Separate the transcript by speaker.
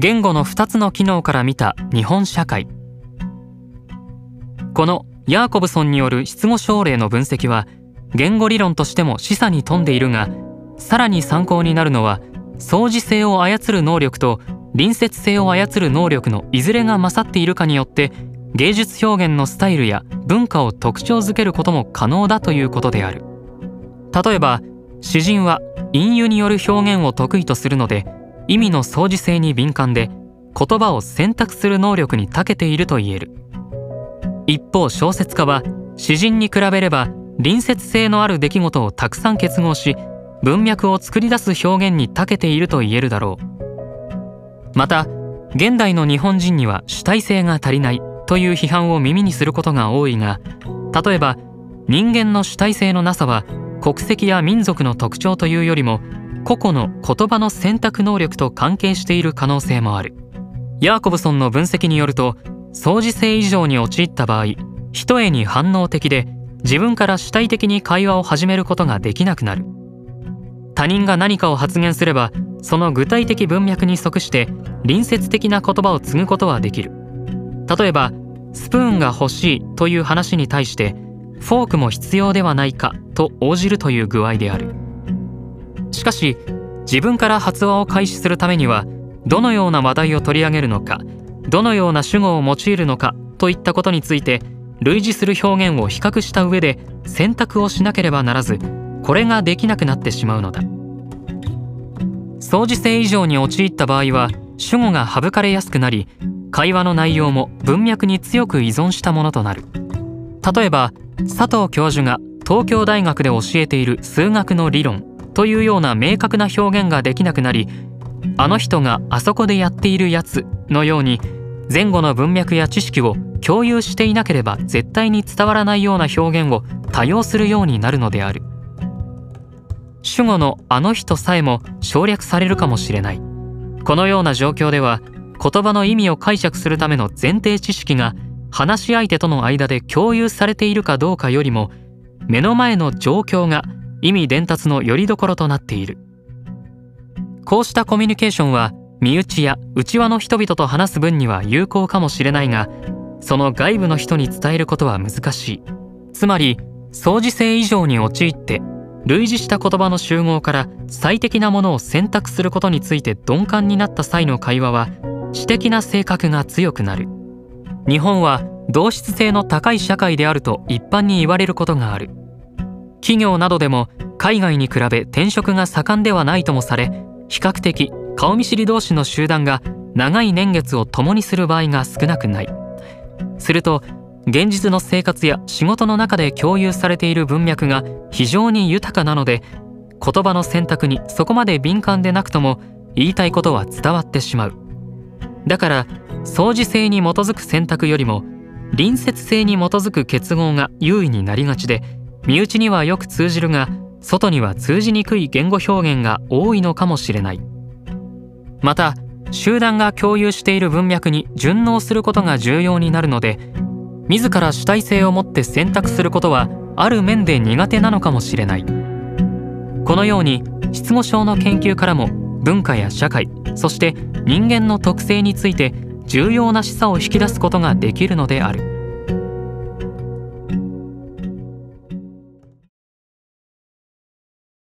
Speaker 1: 言語の2つの機能から見た日本社会。このヤーコブソンによる失語症例の分析は言語理論としても示唆に富んでいるがさらに参考になるのは相似性を操る能力と隣接性を操る能力のいずれが勝っているかによって芸術表現のスタイルや文化を特徴づけることも可能だということである。例えば詩人は隠喩による表現を得意とするので意味の相似性に敏感で言葉を選択する能力に長けていると言える。一方小説家は詩人に比べれば隣接性のある出来事をたくさん結合し文脈を作り出す表現に長けていると言えるだろう。また現代の日本人には主体性が足りないという批判を耳にすることが多いが例えば人間の主体性のなさは国籍や民族の特徴というよりも個々の言葉の選択能力と関係している可能性もある。ヤーコブソンの分析によると相似性以上に陥った場合一重に反応的で自分から主体的に会話を始めることができなくなる。他人が何かを発言すればその具体的文脈に即して隣接的な言葉を継ぐことはできる。例えばスプーンが欲しいという話に対してフォークも必要ではないかと応じるという具合である。しかし自分から発話を開始するためにはどのような話題を取り上げるのかどのような主語を用いるのかといったことについて類似する表現を比較した上で選択をしなければならずこれができなくなってしまうのだ。相似性以上に陥った場合は主語が省かれやすくなり会話の内容も文脈に強く依存したものとなる。例えば佐藤教授が東京大学で教えている数学の理論。というような明確な表現ができなくなりあの人があそこでやっているやつのように前後の文脈や知識を共有していなければ絶対に伝わらないような表現を多用するようになるのである。主語のあの人さえも省略されるかもしれない。このような状況では言葉の意味を解釈するための前提知識が話し相手との間で共有されているかどうかよりも目の前の状況が意味伝達の拠り所となっている。こうしたコミュニケーションは身内や内輪の人々と話す分には有効かもしれないがその外部の人に伝えることは難しい。つまり相似性以上に陥って類似した言葉の集合から最適なものを選択することについて鈍感になった際の会話は知的な性格が強くなる。日本は同質性の高い社会であると一般に言われることがある。企業などでも海外に比べ転職が盛んではないともされ比較的顔見知り同士の集団が長い年月を共にする場合が少なくない。すると現実の生活や仕事の中で共有されている文脈が非常に豊かなので言葉の選択にそこまで敏感でなくとも言いたいことは伝わってしまう。だから相似性に基づく選択よりも隣接性に基づく結合が優位になりがちで身内にはよく通じるが外には通じにくい言語表現が多いのかもしれない。また集団が共有している文脈に順応することが重要になるので自ら主体性を持って選択することはある面で苦手なのかもしれない。このように失語症の研究からも文化や社会そして人間の特性について重要な示唆を引き出すことができるのである。